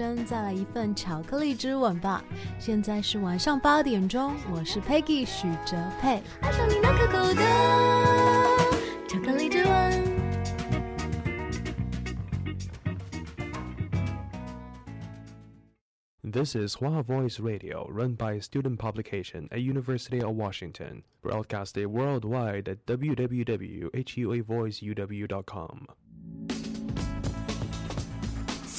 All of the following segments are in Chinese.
声，再来一份巧克力之吻吧。现在是晚上八点钟，我是 Peggy 许哲佩。爱上你那可口的巧克力之吻。This is Hua Voice Radio, run by a student publication at University of Washington, broadcasted worldwide at www.huavoiceuw.com.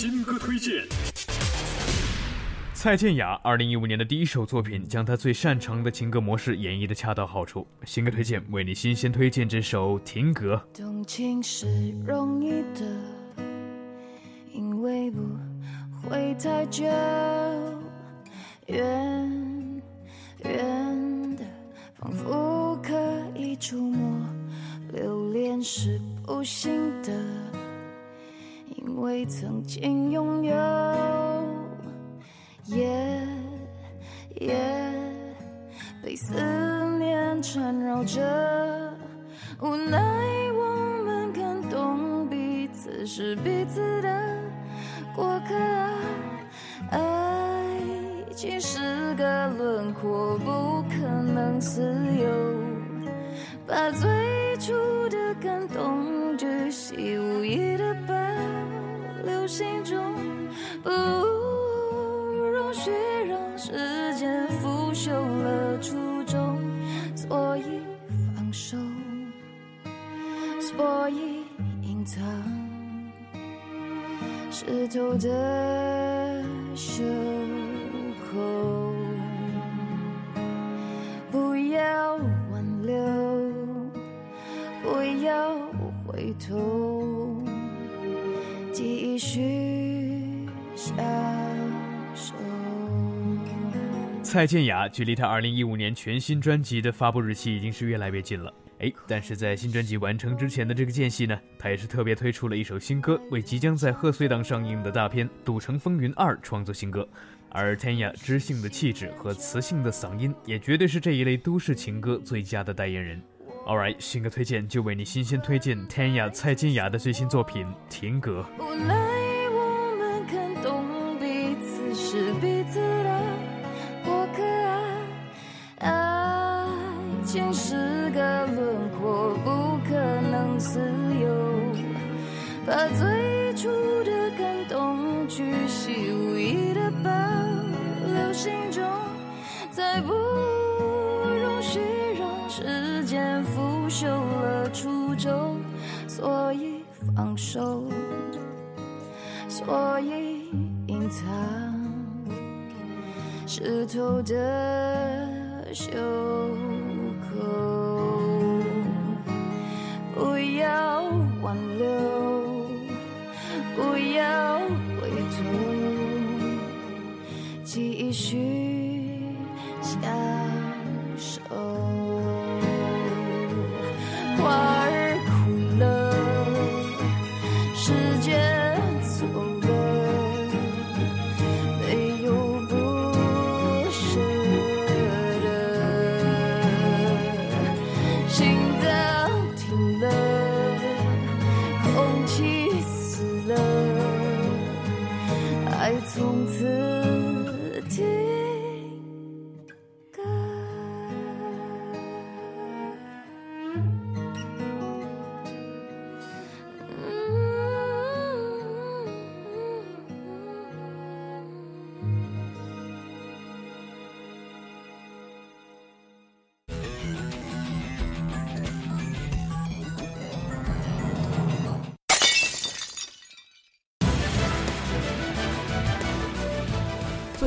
新歌推荐：蔡健雅二零一五年的第一首作品，将她最擅长的情歌模式演绎的恰到好处。新歌推荐为你新鲜推荐这首《停格》。动情是容易的，因为不会太久，远远的，仿佛可以触摸。留恋是不行的。因为曾经拥有，也也被思念缠绕着，无奈我们感动彼此是彼此的过客。爱情是个轮廓，不可能自由，把最初的感动巨细无遗。心中不容许让时间腐朽了初衷，所以放手，所以隐藏湿透的袖口，不要挽留，不要回头。继续享受。蔡健雅距离她二零一五年全新专辑的发布日期已经是越来越近了。哎，但是在新专辑完成之前的这个间隙呢，她也是特别推出了一首新歌，为即将在贺岁档上映的大片《赌城风云二》创作新歌。而 Tanya 知性的气质和磁性的嗓音，也绝对是这一类都市情歌最佳的代言人。Alright，新歌推荐就为你新鲜推荐 Tanya 蔡健雅的最新作品《停格》。无奈我们看懂彼此是彼此的过客啊，爱情是个轮廓，不可能自由，把最初的感动巨细无遗的保留心中，再不容许让时间腐朽了初衷，所以放手，所以隐藏。湿透的袖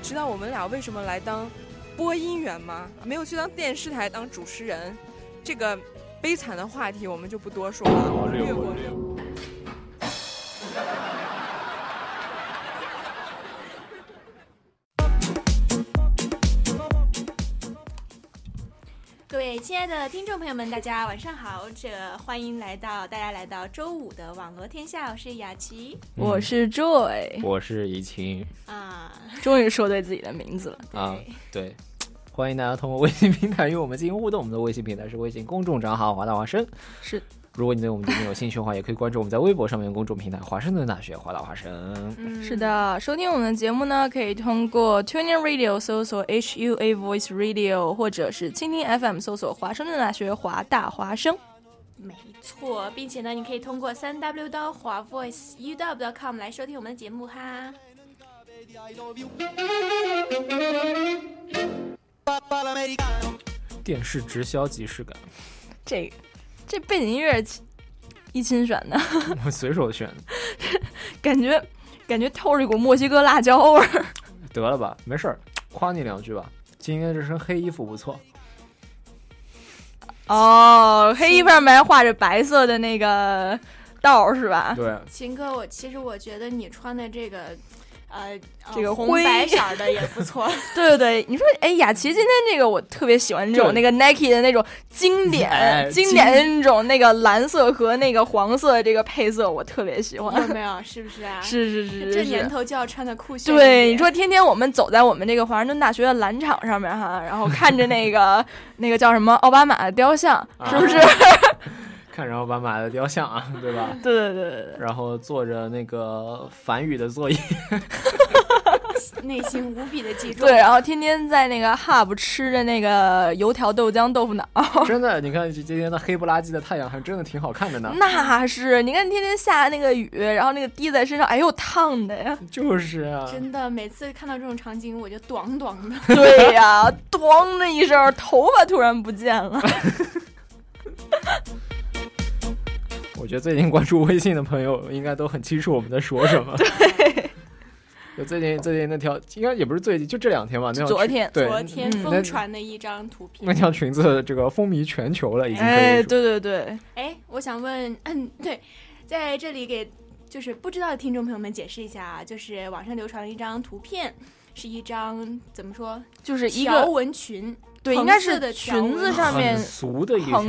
你知道我们俩为什么来当播音员吗？没有去当电视台当主持人，这个悲惨的话题我们就不多说了，略过。位亲爱的听众朋友们，大家晚上好！这欢迎来到大家来到周五的网罗天下，我是雅琪我是 Joy 我是怡晴啊。终于说对自己的名字了。啊，对，欢迎大家通过微信平台与我们进行互动。我们的微信平台是微信公众账号“华大华生”。是，如果你对我们节目有兴趣的话，也可以关注我们在微博上面的公众平台“华盛顿大学华大华生”。嗯是的，收听我们的节目呢，可以通过 Tuning Radio 搜索 HUA Voice Radio，或者是蜻蜓 FM 搜索华盛顿大学华大华生。没错，并且呢，你可以通过三 W 到华 Voice U W com 来收听我们的节目哈。电视直销即视感，这这背景音乐一亲选的，我随手选 的。感觉感觉透着一股墨西哥辣椒味儿。得了吧，没事儿，夸你两句吧。今天这身黑衣服不错，哦，黑衣服上面还画着白色的那个道儿是吧？对，秦哥，我其实我觉得你穿的这个，呃，这个灰白色的也不错。对对对，你说，哎，雅琪今天这个我特别喜欢这种那个 Nike 的那种经典、哎经典的那种那个蓝色和那个黄色的这个配色，我特别喜欢。有 没有？是不是啊？是是是是这年。头就要穿的酷炫对，你说天天我们走在我们这个华盛顿大学的蓝场上面哈，然后看着那个 那个叫什么奥巴马的雕像，是不是？看着奥巴马的雕像啊，对吧？对对对对对。然后做着那个梵语的作业，内心无比的激动。对，然后天天在那个 Hub 吃着那个油条豆浆豆腐脑，真的，你看今天的黑不拉几的太阳还真的挺好看的呢。那是你看天天下那个雨，然后那个滴在身上，哎呦烫的呀！就是啊，真的，每次看到这种场景，我就咣咣的。对呀，咣的一声，头发突然不见了。我觉得最近关注微信的朋友应该都很清楚我们在说什么。对，就最近最近那条应该也不是最近，就这两天吧，那条裙昨天昨天嗯疯传的一张图片。那条裙子这个风靡全球了，已经哎，对对对，哎，我想问，嗯，对，在这里给就是不知道的听众朋友们解释一下啊，就是网上流传了一张图片，是一张怎么说，就是一条个纹裙，对，应该是裙子上面俗的一条，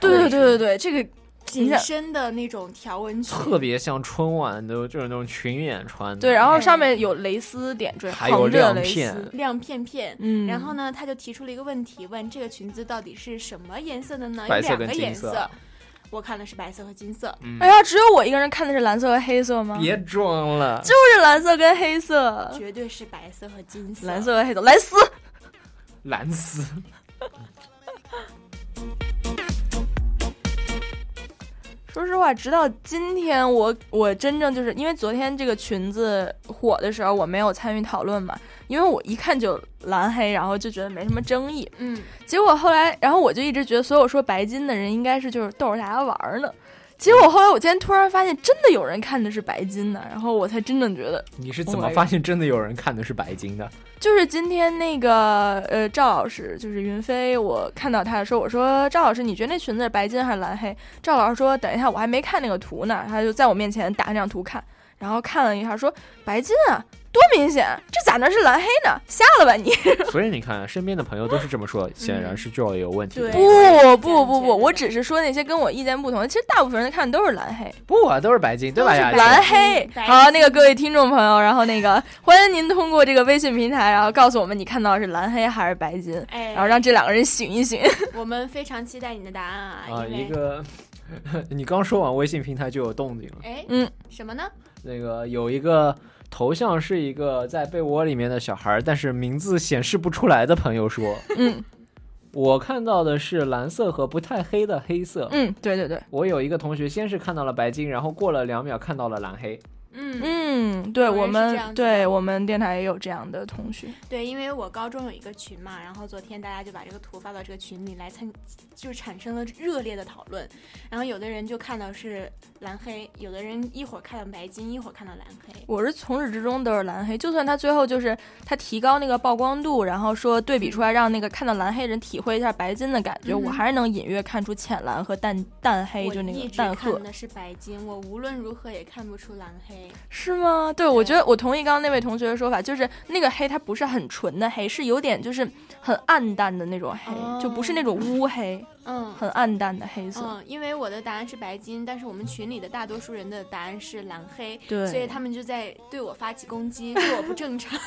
对对对对对，这个紧身的那种条纹裙，特别像春晚的，就是那种群演穿的。对，然后上面有蕾丝点缀，还有横着蕾亮片丝，亮片片。嗯，然后呢，他就提出了一个问题，问这个裙子到底是什么颜色的呢？有白色两个跟金色颜色，我看的是白色和金色。嗯哎呀，只有我一个人看的是蓝色和黑色吗？别装了，就是蓝色跟黑色，绝对是白色和金色。蓝色和黑色，蓝丝。蓝丝。说实话，直到今天我我真正就是因为昨天这个裙子火的时候，我没有参与讨论嘛，因为我一看就蓝黑，然后就觉得没什么争议。嗯，结果后来，然后我就一直觉得所有说白金的人应该是就是逗着大家玩儿呢。结果后来我今天突然发现，真的有人看的是白金的，然后我才真正觉得，你是怎么发现真的有人看的是白金的？就是今天那个呃赵老师，就是云飞，我看到他的时候，我说赵老师，你觉得那裙子是白金还是蓝黑？赵老师说等一下，我还没看那个图呢，他就在我面前打那张图看，然后看了一下说白金啊，多明显，这咋能是蓝黑呢？瞎了吧你？所以你看，身边的朋友都是这么说，显然是 Joy 有问题的。不不不不，我只是说那些跟我意见不同的，其实大部分人看的都是蓝黑。不啊，都是白金，对吧？蓝黑。好，那个各位听众朋友，然后那个欢迎您通过这个微信平台，然后告诉我们你看到的是蓝黑还是白金，哎，然后让这两个人醒一醒。我们非常期待你的答案啊！啊，一个，你刚说完微信平台就有动静了。哎，嗯，什么呢？那个有一个头像是一个在被窝里面的小孩儿，但是名字显示不出来的朋友说，嗯我看到的是蓝色和不太黑的黑色。嗯，对对对，我有一个同学先是看到了白金，然后过了两秒看到了蓝黑。嗯嗯，对我们对我们电台也有这样的同学。对，因为我高中有一个群嘛，然后昨天大家就把这个图发到这个群里来参，就产生了热烈的讨论。然后有的人就看到是蓝黑，有的人一会儿看到白金，一会儿看到蓝黑。我是从始至终都是蓝黑，就算他最后就是他提高那个曝光度，然后说对比出来，让那个看到蓝黑人体会一下白金的感觉，嗯我还是能隐约看出浅蓝和淡淡黑，就那个淡褐看，的是白金，我无论如何也看不出蓝黑。是吗？对，我觉得我同意刚刚那位同学的说法，就是那个黑它不是很纯的黑，是有点就是很暗淡的那种黑，就不是那种乌黑，嗯很暗淡的黑色。嗯，因为我的答案是白金，但是我们群里的大多数人的答案是蓝黑，对所以他们就在对我发起攻击，说我不正常。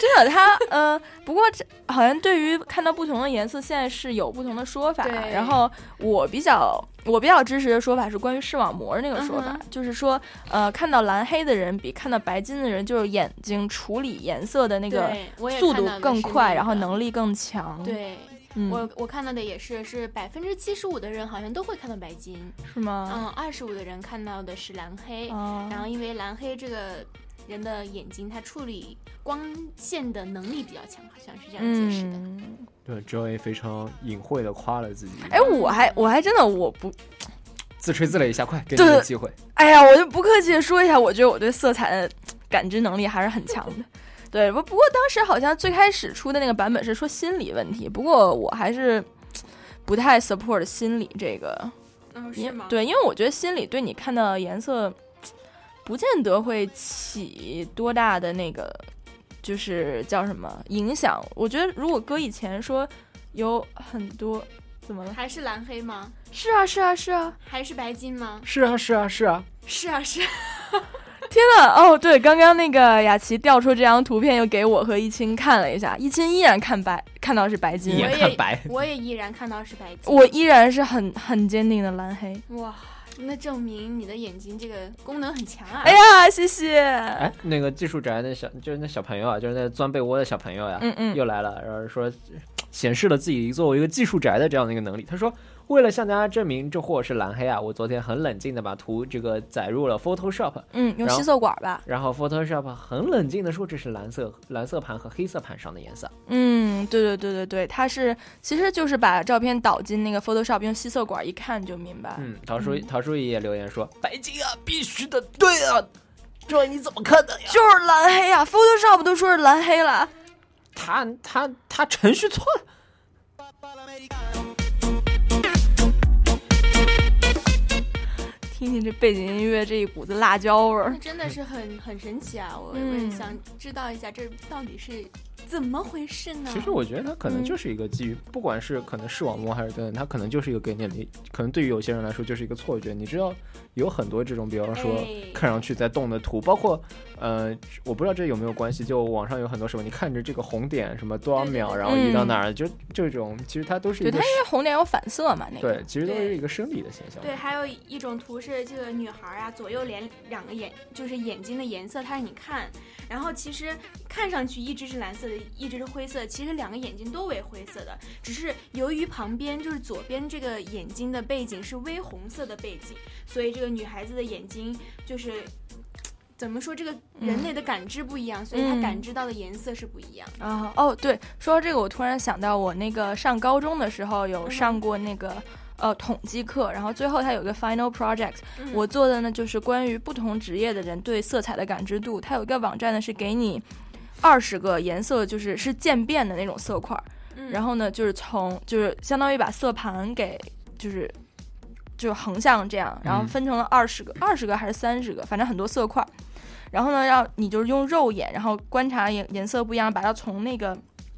真的，他呃，不过这好像对于看到不同的颜色，现在是有不同的说法。对然后我比较我比较支持的说法是关于视网膜那个说法，嗯就是说呃，看到蓝黑的人比看到白金的人，就是眼睛处理颜色的那个速度更快，然后能力更强。，对。嗯，我我看到的也是，是百分之七十五的人好像都会看到白金，是吗？嗯，二十五的人看到的是蓝黑，哦然后因为蓝黑这个人的眼睛，他处理光线的能力比较强，好像是这样解释的。嗯，对，Joy 非常隐晦的夸了自己，哎，我还我还真的我不，自吹自擂一下，快给你对个机会。哎呀，我就不客气的说一下，我觉得我对色彩的感知能力还是很强的。对，不不过当时好像最开始出的那个版本是说心理问题，不过我还是不太 support 心理这个，嗯，因是吗？对，因为我觉得心理对你看到颜色不见得会起多大的那个，就是叫什么影响。我觉得如果搁以前说有很多怎么了？还是蓝黑吗？是啊是啊是啊，还是白金吗？是啊，是啊，是啊。是啊，是啊。天呐，哦，对，刚刚那个雅琪调出这张图片，又给我和一清看了一下，一清依然看白，看到是白金也看白 我也依然看到是白金。我依然是很很坚定的蓝黑。哇，那证明你的眼睛这个功能很强啊！哎呀，谢谢。哎，那个技术宅那小就是那小朋友啊，就是那钻被窝的小朋友呀、嗯嗯又来了，然后说显示了自己作为一个技术宅的这样的一个能力。他说，为了向大家证明这货是蓝黑啊，我昨天很冷静的把图这个载入了 Photoshop，嗯，用吸色管吧。然后 Photoshop 很冷静的说这是蓝色蓝色盘和黑色盘上的颜色。嗯，对对对对对，它是其实就是把照片导进那个 Photoshop，用吸色管一看就明白。嗯，陶叔嗯陶叔也留言说，白金啊，必须的，对啊。这你怎么看的呀？就是蓝黑啊，Photoshop 都说是蓝黑了。他他他程序错了。听听这背景音乐，这一股子辣椒味儿那，真的是很很神奇啊！我我嗯也想知道一下，这到底是怎么回事呢？其实我觉得它可能嗯就是一个基于，不管是可能视网膜还是等等，它可能就是一个给你的，可能对于有些人来说就是一个错觉。你知道有很多这种，比方说哎看上去在动的图，包括呃，我不知道这有没有关系，就网上有很多什么，你看着这个红点什么多少秒，然后移到哪儿，就这种其实它都是对它因为红点有反射嘛，那个对，其实都是一个生理的现象。对，还有一种图是这个女孩啊，左右脸两个眼，就是眼睛的颜色，她让你看，然后其实看上去一只是蓝色的，一只是灰色，其实两个眼睛都为灰色的，只是由于旁边就是左边这个眼睛的背景是微红色的背景，所以这个女孩子的眼睛就是。怎么说？这个人类的感知不一样，所以她嗯感知到的颜色是不一样。啊哦，对，说到这个，我突然想到，我那个上高中的时候有上过那个。呃，统计课，然后最后它有一个 final project，、嗯我做的呢就是关于不同职业的人对色彩的感知度。它有一个网站呢是给你二十个颜色，就是是渐变的那种色块儿，嗯然后呢就是从就是相当于把色盘给就是就是横向这样，然后嗯分成了二十个，二十个还是三十个，反正很多色块儿。然后呢，让你就是用肉眼，然后观察颜颜色不一样，把它从那个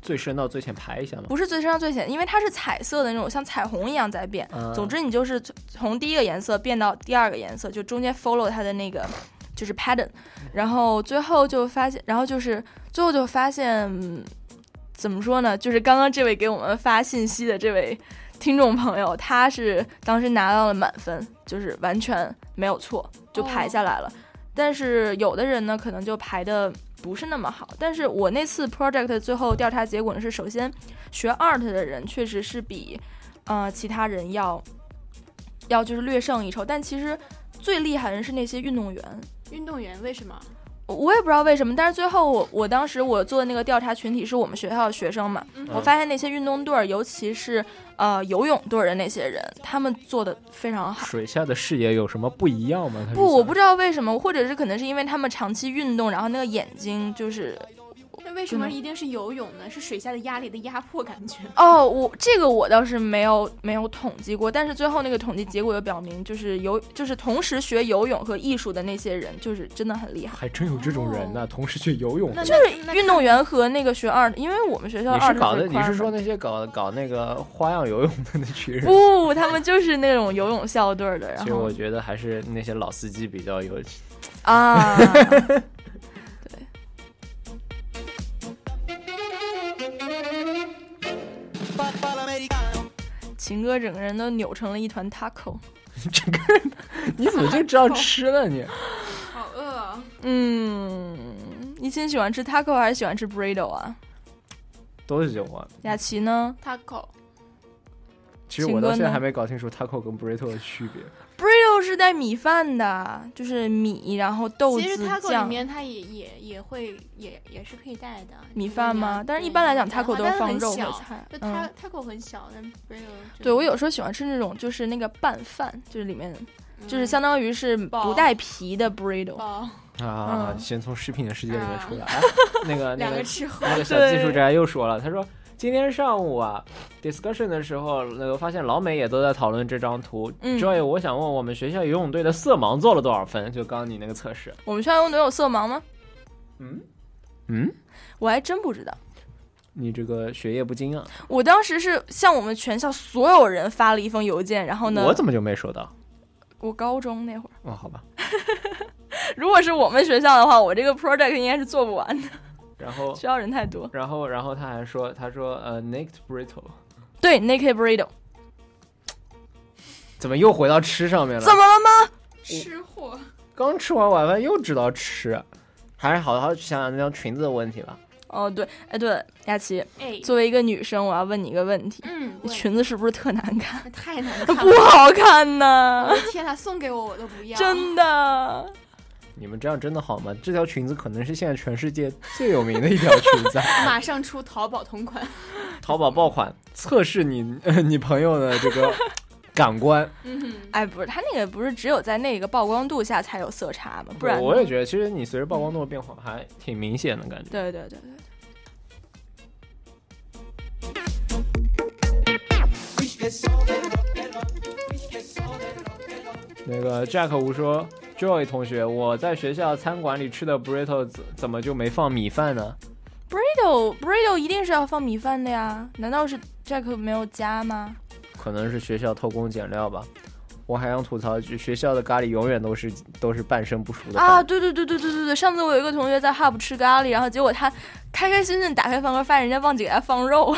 最深到最浅排一下吗。不是最深到最浅，因为它是彩色的那种，像彩虹一样在变。嗯总之，你就是从从第一个颜色变到第二个颜色，就中间 follow 它的那个就是 pattern，然后最后就发现，然后就是最后就发现，嗯怎么说呢？就是刚刚这位给我们发信息的这位听众朋友，他是当时拿到了满分，就是完全没有错，就排下来了。但是有的人呢，可能就排的不是那么好。但是我那次 project 最后调查结果呢是，首先学 art 的人确实是比呃其他人要要就是略胜一筹，但其实最厉害的人是那些运动员。运动员为什么？我我也不知道为什么，但是最后我我当时我做的那个调查群体是我们学校的学生嘛，嗯我发现那些运动队儿，尤其是呃游泳队儿的那些人，他们做的非常好。水下的视野有什么不一样吗？不，我不知道为什么，或者是可能是因为他们长期运动，然后那个眼睛就是那为什么一定是游泳呢？是水下的压力的压迫感觉？哦，我这个我倒是没有没有统计过，但是最后那个统计结果又表明，就是游就是同时学游泳和艺术的那些人，就是真的很厉害。还真有这种人呢，同时学游泳的。就是运动员和那个学二，因为我们学校二你是搞的？你是说那？些搞搞那个花样游泳的那群人？不，他们就是那种游泳校队的，然后其实我觉得还是那些老司机比较有。啊，秦哥整个人都扭成了一团 taco。整个人，你怎么就知道吃呢？你 好饿啊！嗯，一心喜欢吃 taco 还是喜欢吃 burrito 啊？都喜欢。雅琪呢 taco 其实我到现在还没搞清楚 taco 跟 burrito 的区别。？burrito 是带米饭的，就是米，然后豆其实子 taco 里。面它也也也会也也是可以带的米饭吗？但是一般来讲，taco 都是放肉和和菜。taco 很小，但 burrito 对我有时候喜欢吃那种，就是那个拌饭，就是里面，就是嗯相当于是不带皮的 burrito。哦，啊，嗯先从食品的世界里面出来。哎那个那两个个吃货那个小 技术宅又说了，他说今天上午啊，discussion 的时候，那个发现老美也都在讨论这张图。嗯 Joy，我想问我们学校游泳队的色盲做了多少分？就刚刚你那个测试。我们学校游泳队有色盲吗？嗯嗯，我还真不知道。你这个学业不精啊。我当时是向我们全校所有人发了一封邮件，然后呢，我怎么就没收到？我高中那会儿，哦，好吧。如果是我们学校的话，我这个 project 应该是做不完的，然后需要人太多。然后然后他还说，他说呃，naked burrito，对，naked burrito，怎么又回到吃上面了？怎么了吗？吃货。刚吃完晚饭又知道吃，还是好好去想想那条裙子的问题吧。哦，对，哎，对了，佳琪，哎作为一个女生，我要问你一个问题，嗯，你裙子是不是特难看？太难看了，不好看呢我，的天呐，送给我我都不要，真的。你们这样真的好吗？这条裙子可能是现在全世界最有名的一条裙子，马上出淘宝同款。淘宝爆款，测试你、呃、你朋友的这个 感官。嗯，哎，不是，它那个不是只有在那个曝光度下才有色差吗？不然我也觉得，其实你随着曝光度的变化，还挺明显的感觉。对对对对。那个 Jack 吴说，Joy 同学，我在学校餐馆里吃的 burrito 怎怎么就没放米饭呢？burrito burrito 一定是要放米饭的呀？难道是 Jack 没有加吗？可能是学校偷工减料吧。我还想吐槽一句，学校的咖喱永远都是都是半生不熟的啊！对对对对对对对！上次我有一个同学在 Hub 吃咖喱，然后结果他开开心心打开饭盒，发现人家忘记给他放肉。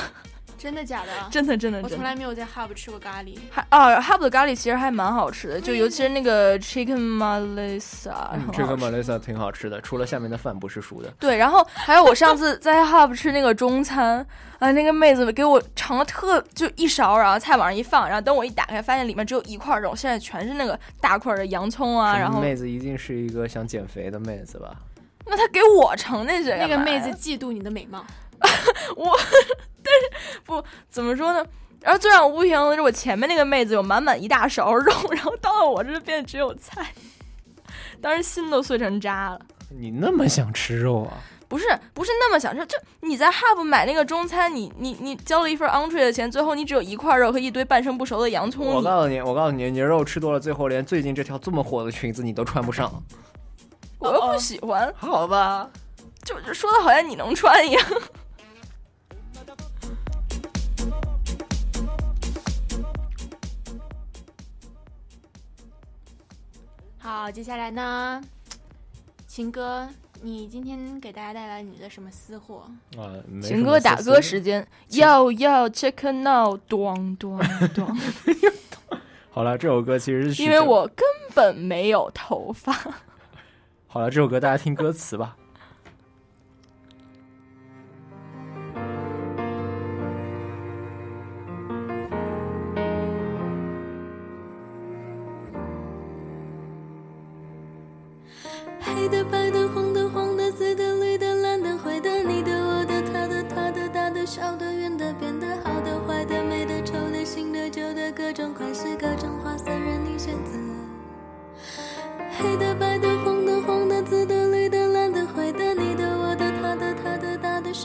真的假的？真的真的，我从来没有在 Hub 吃过咖喱。还啊，Hub 的咖喱其实还蛮好吃的，就尤其是那个 Chicken Malisa，嗯，Chicken Malisa 挺好吃的，除了下面的饭不是熟的。对，然后还有我上次在 Hub 吃那个中餐，啊，那个妹子给我盛了特就一勺，然后菜往上一放，然后等我一打开，发现里面只有一块肉，现在全是那个大块的洋葱啊，然后妹子一定是一个想减肥的妹子吧？那她给我盛那些，那个妹子嫉妒你的美貌。我，但是不怎么说呢。然后最让我不平衡的是，我前面那个妹子有满满一大勺肉，然后到了我这变只有菜，当时心都碎成渣了。你那么想吃肉啊？不是，不是那么想吃。就你在 Hub 买那个中餐，你你你交了一份 entree 的钱，最后你只有一块肉和一堆半生不熟的洋葱。我告诉你，我告诉你，你肉吃多了，最后连最近这条这么火的裙子你都穿不上。我又不喜欢。好吧，就就说的好像你能穿一样。好，接下来呢，秦哥，你今天给大家带来你的什么私货？啊，秦哥打歌时间，要要 check now，咚咚咚。好了，这首歌其实是因为我根本没有头发。好了，这首歌大家听歌词吧。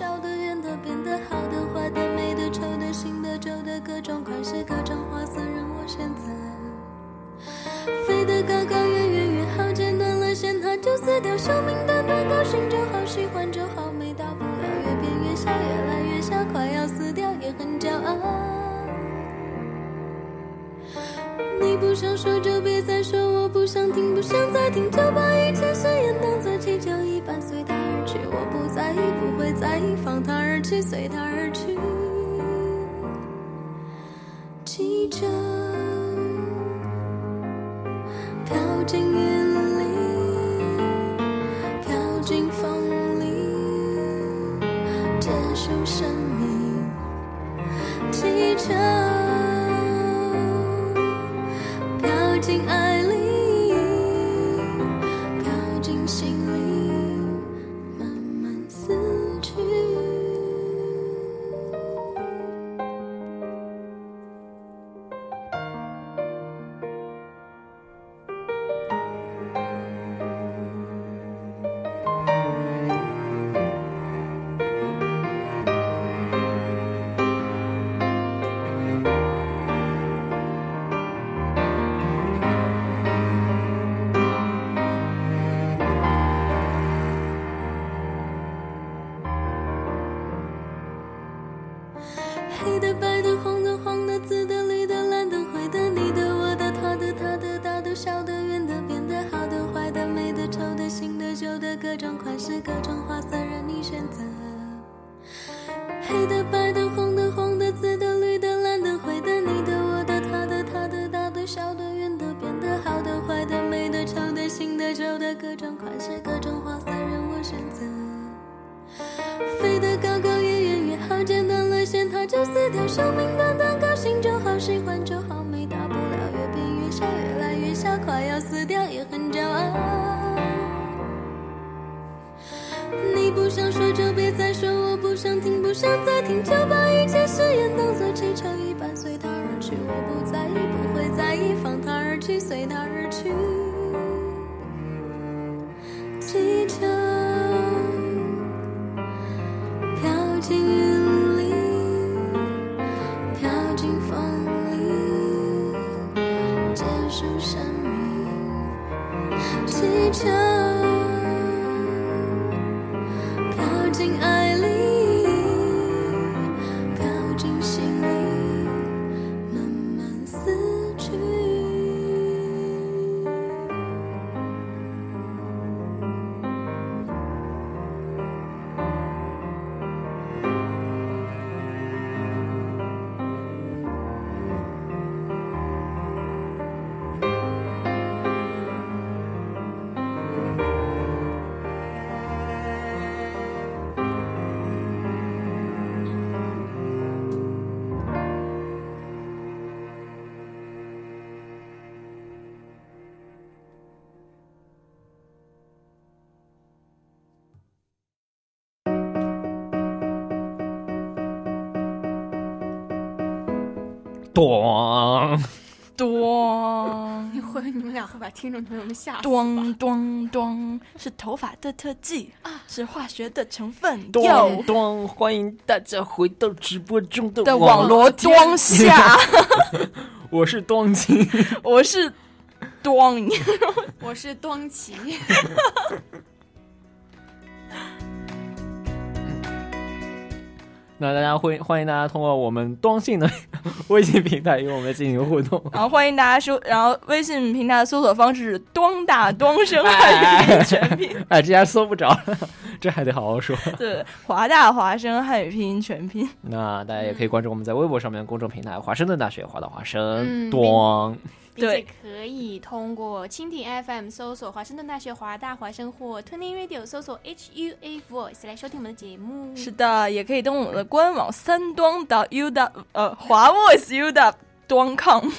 大的、小的、圆的、扁的、好的、坏的、美的、丑的、新的、旧的，各种款式、各种花色，任我选择。飞得高高，远远远好，剪断了线，它就撕掉。生命短短，高兴就好，喜欢就好，没大不了。越变越小，越来越小，快要死掉，也很骄傲。你不想说就别再说，我不想听，不想再听，就把一切誓言当作气球一般随。在意，不会在意，放他而去，随他而去。记着。咣，咚。你会你们俩会把听众朋友们吓死吧？咚咚咚，是头发的特技啊，是化学的成分。咚哟咚，欢迎大家回到直播中的的网络天当下，我是端青，我是咚，我是端奇，那大家欢欢迎大家通过我们端信的 微信平台与我们进行互动。然后欢迎大家搜，然后微信平台的搜索方式是“端大咚声 汉语拼音全拼哎，这下搜不着了，这还得好好说。”，对，华大华声汉语拼音全拼。那大家也可以关注我们在微博上面的公众平台“华盛顿大学华大华生嗯端并且对可以通过蜻蜓 FM 搜索华盛顿大学华大华生或 Tuning Radio 搜索 HUA Voice 来收听我们的节目。是的，也可以登录我们的官网三端到 u 的呃华 voice u 的端 com。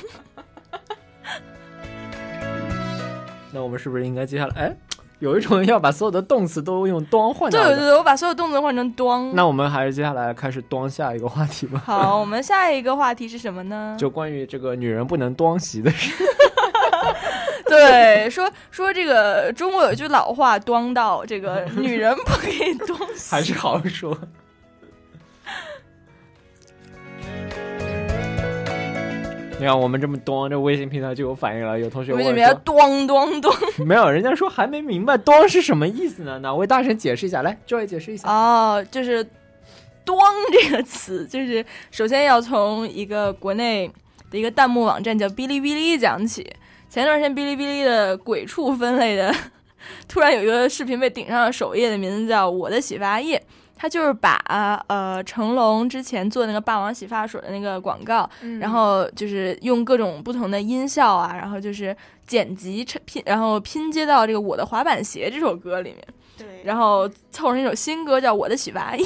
那我们是不是应该接下来？哎，有一种要把所有的动词都用端换。对对对，我把所有动词换成端。那我们还是接下来开始端下一个话题吧。好，我们下一个话题是什么呢？就关于这个女人不能端席的事。对，说说这个中国有一句老话，端到这个女人不可以端席。还是好好说。你看我们这么咚，这微信平台就有反应了。有同学问为什么要说，端端端？没有，人家说还没明白咚是什么意思呢？哪位大神解释一下？来，，Joy 解释一下。哦，就是“咚”这个词，就是首先要从一个国内的一个弹幕网站叫哔哩哔哩讲起。前段时间哔哩哔哩的鬼畜分类的，突然有一个视频被顶上了首页的名字叫“我的洗发液”。它就是把呃成龙之前做那个霸王洗发水的那个广告，嗯然后就是用各种不同的音效啊，然后就是剪辑成拼，然后拼接到这个《我的滑板鞋》这首歌里面。对，然后凑成一首新歌叫《我的洗发液》，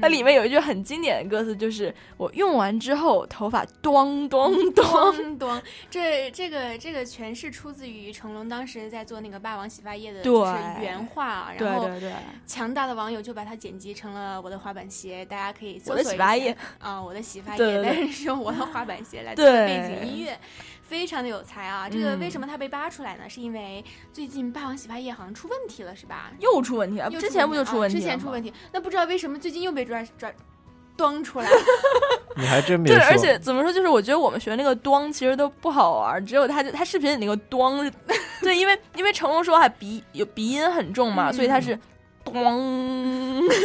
它里面有一句很经典的歌词，就是我用完之后头发咚咚咚。咚咚，这这个这个全是出自于成龙当时在做那个霸王洗发液的，就是原话，对然后对对强大的网友就把它剪辑成了我的滑板鞋，大家可以搜我的索一下洗发液啊，我的洗发液，但是是用我的滑板鞋来对做背景音乐。非常的有才啊！这个嗯为什么他被扒出来呢？是因为最近霸王洗发液好像出问题了，是吧？又出问题了，之前不就出问题？之前出问题，那不知道为什么最近又被抓抓端出来。你还真 别对，说。而且怎么说，就是我觉得我们学那个端其实都不好玩，只有他他视频里那个端，对，因为因为成龙说话鼻有鼻音很重嘛，嗯所以他是端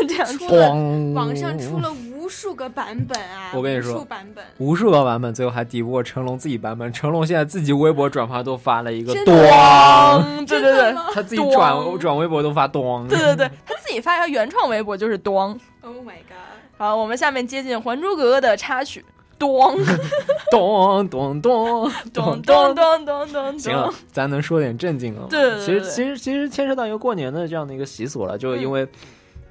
这样出出了咣网上出了无数个版本啊！我跟你说无数版本。无数个版本，最后还抵不过成龙自己版本。成龙现在自己微博转发都发了一个真的端，端，对对对，他自己转转微博都发端。对对对，他自己发一条原创微博就是端。Oh my god！好，我们下面接近《还珠格格》的插曲，咚。咚咚咚咚咚咚。咚咚行了。，咱能说点正经的吗。对对对其实其实其实牵扯到一个过年的这样的一个习俗了，就因为，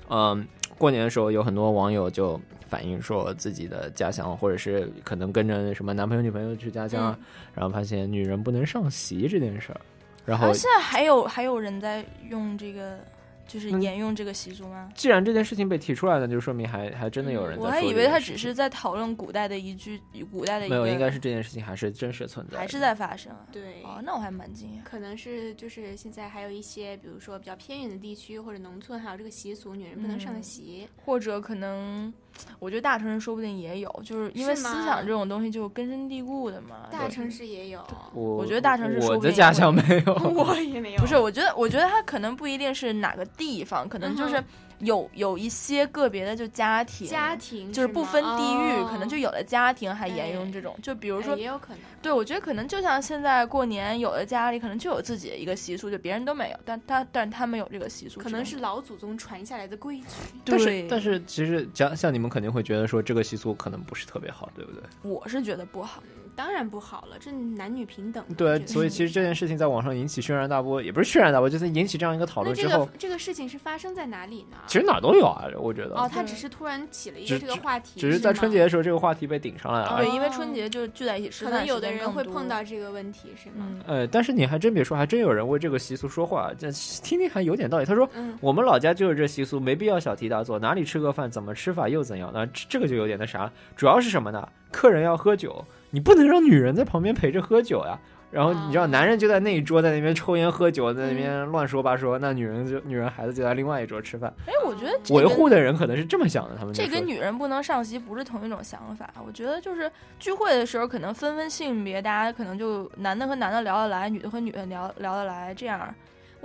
嗯、过年的时候有很多网友就反映说自己的家乡，或者是可能跟着什么男朋友女朋友去家乡啊，然后发现女人不能上席这件事儿，然后现在还有还有人在用这个就是嗯沿用这个习俗吗？既然这件事情被提出来了，就说明还还真的有人在我还以为他只是在讨论古代的一句，古代的一没有，应该是这件事情还是真实存在，还是在发生啊。对，哦，那我还蛮惊讶。可能是就是现在还有一些，比如说比较偏远的地区或者农村，还有这个习俗，女人不能上嗯席。或者可能，我觉得大城市说不定也有，就是因为思想这种东西就根深蒂固的嘛。大城市也有，我我觉得大城市说我的家乡没有，我也没有。不是，我觉得，我觉得它可能不一定是哪个地方，可能就是嗯有有一些个别的就家庭，家庭就是不分地域，哦可能就有的家庭还沿用哎这种，就比如哎说，也有可能。对我觉得可能就像现在过年，有的家里可能就有自己的一个习俗，就别人都没有，但他但他们有这个习俗，可能是老祖宗传下来的规矩。但是对，但是其实像像你们们肯定会觉得说这个习俗可能不是特别好，对不对？我是觉得不好。当然不好了，这男女平等。对这，个所以其实这件事情在网上引起轩然大波，也不是轩然大波，就是引起这样一个讨论之后个，这个事情是发生在哪里呢？其实哪儿都有啊，我觉得。哦，他只是突然起了一个这个话题，只是在春节的时候这个话题被顶上来了对，已。因为春节就聚在一起吃可，能有的人会碰到这个问题，是吗？嗯，呃，但是你还真别说，还真有人为这个习俗说话，这听听还有点道理。他说，嗯我们老家就是这习俗，没必要小题大做，哪里吃个饭，怎么吃法又怎样？那这这个就有点那啥。主要是什么呢？客人要喝酒，你不能让女人在旁边陪着喝酒呀。然后你知道，哦男人就在那一桌，在那边抽烟喝酒，在那嗯边乱说八说，那女人就女人孩子就在另外一桌吃饭。哎，我觉得这维护的人可能是这么想的，他们这跟女人不能上席不是同一种想法。我觉得就是聚会的时候，可能分分性别，大家可能就男的和男的聊得来，女的和女的聊聊得来，这样。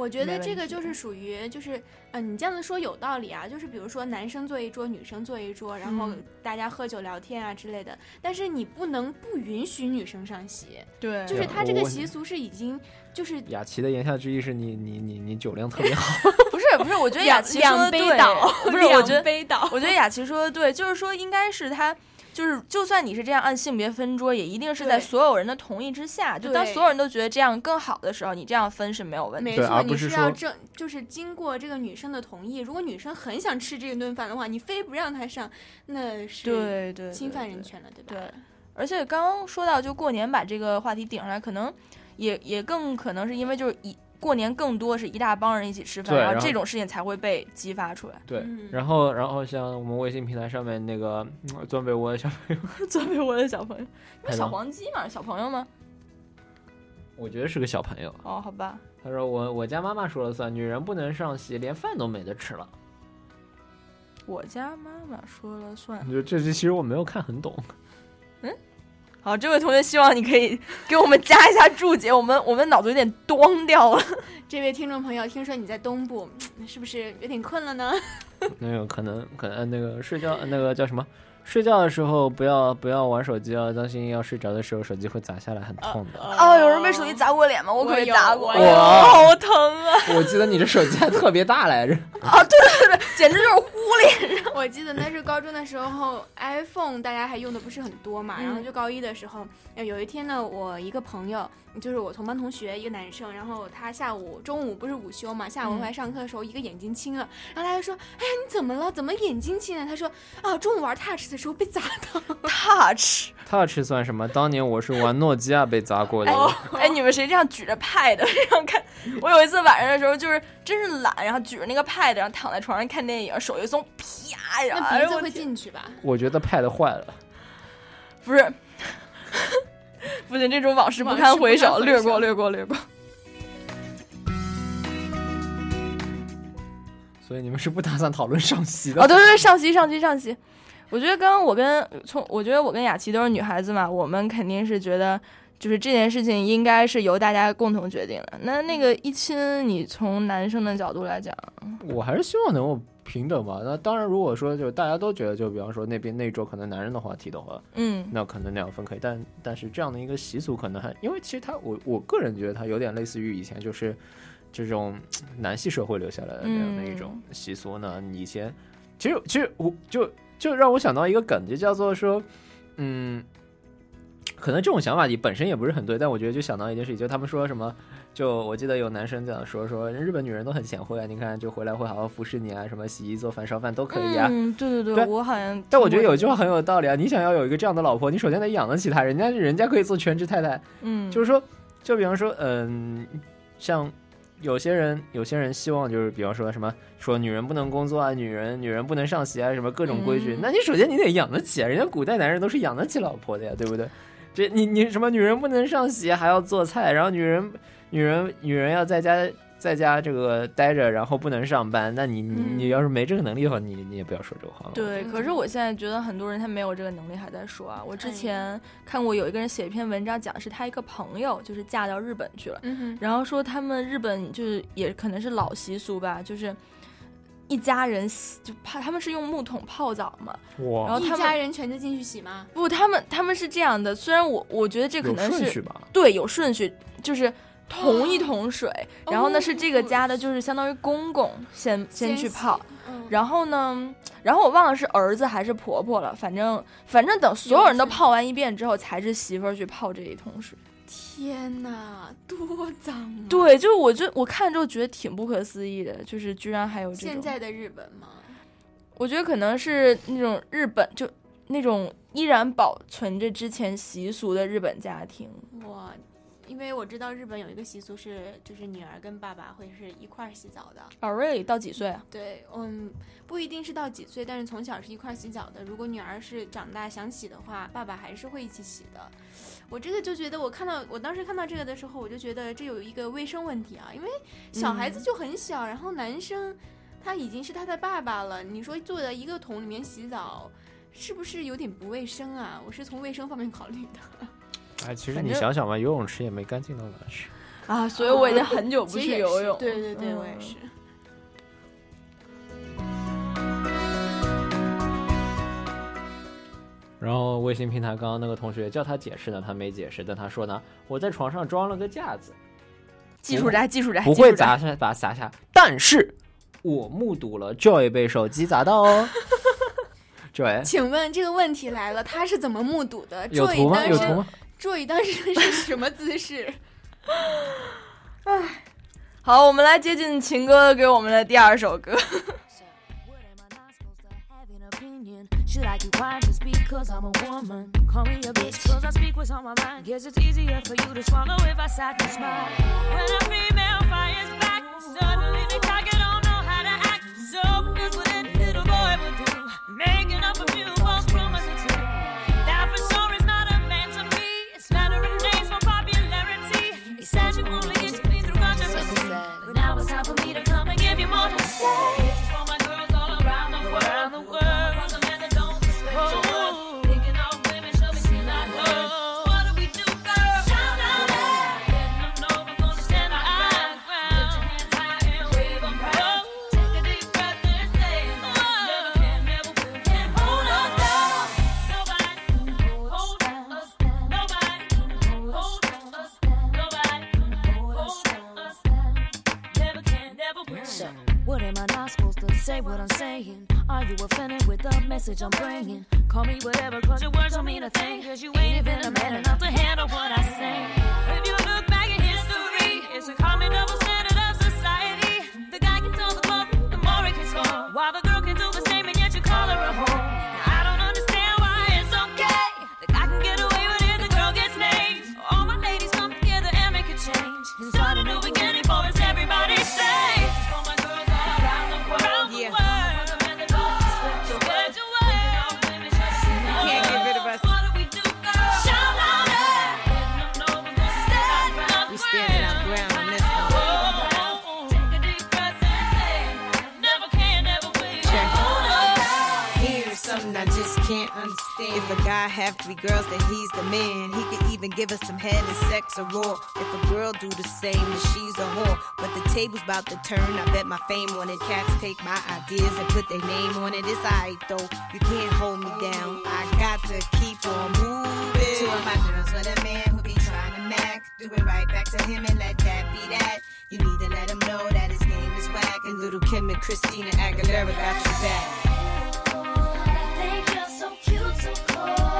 我觉得这个就是属于，就是，呃，你这样子说有道理啊，就是比如说男生坐一桌，女生坐一桌，然后嗯。大家喝酒聊天啊之类的，但是你不能不允许女生上席，对。就是他这个习俗是已经就是雅琪的言下之意是你你你你酒量特别好，不是不是，我觉得雅琪说的对，不是，我觉得杯倒，我觉得雅琪说的对，就是说应该是他。就是，就算你是这样按性别分桌，也一定是在所有人的同意之下。就当所有人都觉得这样更好的时候，你这样分是没有问题的。没错，你是要正，就是经过这个女生的同意。如果女生很想吃这一顿饭的话，你非不让她上，那是对对，侵犯人权了，对吧？对，而且刚刚说到，就过年把这个话题顶上来，可能也也更可能是因为就是一过年更多是一大帮人一起吃饭，然后然后这种事情才会被激发出来。对嗯，然后然后像我们微信平台上面那个嗯钻被窝的小朋友，钻被窝的小朋友，那小黄鸡嘛，小朋友吗？我觉得是个小朋友。哦，好吧，他说我我家妈妈说了算，女人不能上席，连饭都没得吃了。我家妈妈说了算。就这这其实我没有看很懂。好，这位同学，希望你可以 给我们加一下注解，我们我们脑子有点懵掉了。这位听众朋友，听说你在东部，嗯是不是有点困了呢？那个可能可能那个睡觉那个叫什么？睡觉的时候不要不要玩手机啊，当心要睡着的时候手机会砸下来，很痛的。哦，有人被手机砸过脸吗？我可没有砸过，我有好疼啊！我记得你这手机还特别大来着。啊，对对对，简直就是呼脸上。我记得那是高中的时候，iPhone 大家还用的不是很多嘛，嗯然后就高一的时候，呃有一天呢，我一个朋友，就是我同班同学，一个男生，然后他下午中午不是午休嘛，下午嗯回来上课的时候，一个眼睛青了，然后他就说，哎呀，你怎么了？怎么眼睛青了？他说，啊，中午玩 Touch 的时候被砸到。Touch，Touch 算什么？当年我是玩诺基亚被砸过的。哎，你们谁这样举着 Pad 这样看？我有一次晚上的时候，就是真是懒，然后举着那个 Pad，然后躺在床上看电影，手一松，啪，然后那鼻子会进去吧？我觉得 Pad 坏了。不是，不行，这种往事不堪回首，略过，略过，略过。所以你们是不打算讨论上席的？哦，对对对，上席上席上席。我觉得刚刚我跟从，我觉得我跟雅琪都是女孩子嘛，我们肯定是觉得，就是这件事情应该是由大家共同决定的。那那个一亲，你从男生的角度来讲，我还是希望能够平等吧。那当然，如果说就大家都觉得，就比方说那边那一桌可能男人的话题的话，嗯那可能那样分可以。但但是这样的一个习俗，可能还因为其实他我我个人觉得他有点类似于以前就是这种男系社会留下来的那样的一种习俗呢。你以前其实其实我就就让我想到一个梗，就叫做说，嗯。可能这种想法你本身也不是很对，但我觉得就想到一件事情，就他们说什么，就我记得有男生这样说，说日本女人都很贤惠啊，你看就回来会好好服侍你啊，什么洗衣做饭烧饭都可以啊。嗯，对对对，对我好像。但我觉得有一句话很有道理啊，你想要有一个这样的老婆，你首先得养得起她，人家人家可以做全职太太。嗯，就是说，就比方说，嗯，像有些人有些人希望就是比方说什么说女人不能工作啊，女人女人不能上学啊，什么各种规矩。嗯那你首先你得养得起啊，人家古代男人都是养得起老婆的呀，对不对？这你你什么女人不能上学还要做菜，然后女人女人女人要在家在家这个待着，然后不能上班，那你你要是没这个能力的话，你你也不要说这个话了。对，可是我现在觉得很多人他没有这个能力，还在说啊。我之前看过有一个人写一篇文章，讲是他一个朋友就是嫁到日本去了，嗯哼然后说他们日本就是也可能是老习俗吧，就是一家人洗就怕他们是用木桶泡澡嘛，哇。然后他们一家人全都进去洗吗？不，他们他们是这样的，虽然我我觉得这可有能是顺序吧。对有顺序，就是同一桶水，然后呢哦是这个家的，就是相当于公公先先去泡，嗯。然后呢，然后我忘了是儿子还是婆婆了，反正反正等所有人都泡完一遍之后，才是媳妇儿去泡这一桶水。天哪，多脏啊！对，就是我就我看之后觉得挺不可思议的，就是居然还有这种。现在的日本吗？我觉得可能是那种日本就那种依然保存着之前习俗的日本家庭。哇，因为我知道日本有一个习俗是，就是女儿跟爸爸会是一块儿洗澡的。哦，really？到几岁啊？对，嗯，不一定是到几岁，但是从小是一块儿洗澡的。如果女儿是长大想洗的话，爸爸还是会一起洗的。我这个就觉得，我看到我当时看到这个的时候，我就觉得这有一个卫生问题啊，因为小孩子嗯就很小，然后男生他已经是他的爸爸了，你说坐在一个桶里面洗澡，是不是有点不卫生啊？我是从卫生方面考虑的。哎，其实你想想吧，游泳池也没干净到哪去。啊，所以我已经很久不 去游泳。对对对，嗯我也是。然后微信平台刚刚那个同学叫他解释呢，他没解释，但他说呢，我在床上装了个架子，技术宅，技术宅，不会砸下把它砸下，但是我目睹了 Joy 被手机砸到哦。Joy 请问这个问题来了，他是怎么目睹的？有图吗？座椅当时有图吗？？Joy 当时是什么姿势？唉好，我们来接近秦哥给我们的第二首歌。Should I keep quiet just because I'm a woman? Call me a bitch cause I speak what's on my mind. Guess it's easier for you to swallow if I sat and smile. When a female fires back, suddenly they target don't know how to act. So here's what any little boy would do. Making up a few false promises too. That for sure is not a man to me. It's mattering names for popularity. He said you only get me through controversy. But now it's time for me to come and give you more to say. Message I'm bringing? Call me whatever, cause your give us some head and sex or raw. If a girl do the same, then she's a whore. But the table's about to turn. I bet my fame on it. Cats take my ideas and put their name on it. It's alright though. You can't hold me down. I got to keep on moving. Two of my girls with a man who be trying to mac. Do it right back to him and let that be that. You need to let him know that his game is whack. And little Kim and Christina Aguilera got your back. Make